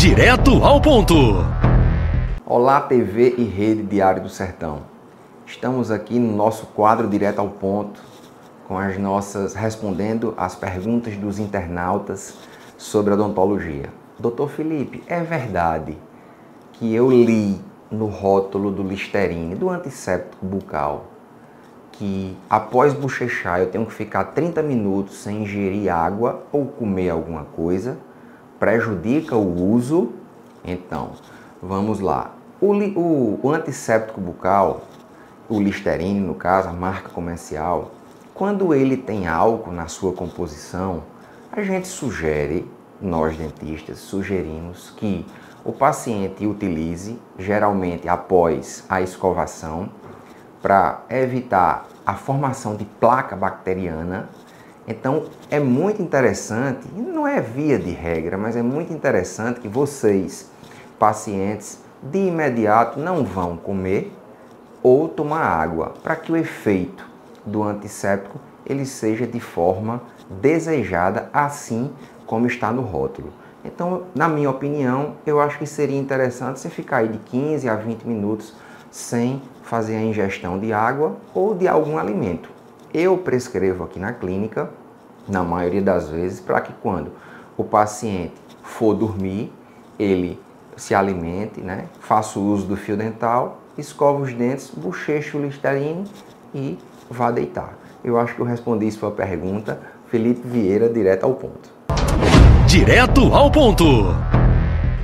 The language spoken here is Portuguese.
Direto ao ponto. Olá, TV e Rede Diário do Sertão. Estamos aqui no nosso quadro Direto ao Ponto, com as nossas respondendo às perguntas dos internautas sobre odontologia. Doutor Felipe, é verdade que eu li no rótulo do Listerine, do antisséptico bucal, que após bochechar eu tenho que ficar 30 minutos sem ingerir água ou comer alguma coisa, prejudica o uso. Então, vamos lá. O, o, o antisséptico bucal, o Listerine no caso, a marca comercial, quando ele tem álcool na sua composição, a gente sugere, nós dentistas sugerimos que o paciente utilize, geralmente após a escovação, para evitar a formação de placa bacteriana. Então é muito interessante, não é via de regra, mas é muito interessante que vocês, pacientes, de imediato não vão comer ou tomar água, para que o efeito do antisséptico ele seja de forma desejada, assim como está no rótulo. Então, na minha opinião, eu acho que seria interessante você ficar aí de 15 a 20 minutos sem fazer a ingestão de água ou de algum alimento. Eu prescrevo aqui na clínica, na maioria das vezes, para que quando o paciente for dormir, ele se alimente, né? faça o uso do fio dental, escova os dentes, bocheche o listerine e vá deitar. Eu acho que eu respondi sua pergunta. Felipe Vieira, direto ao ponto. Direto ao ponto.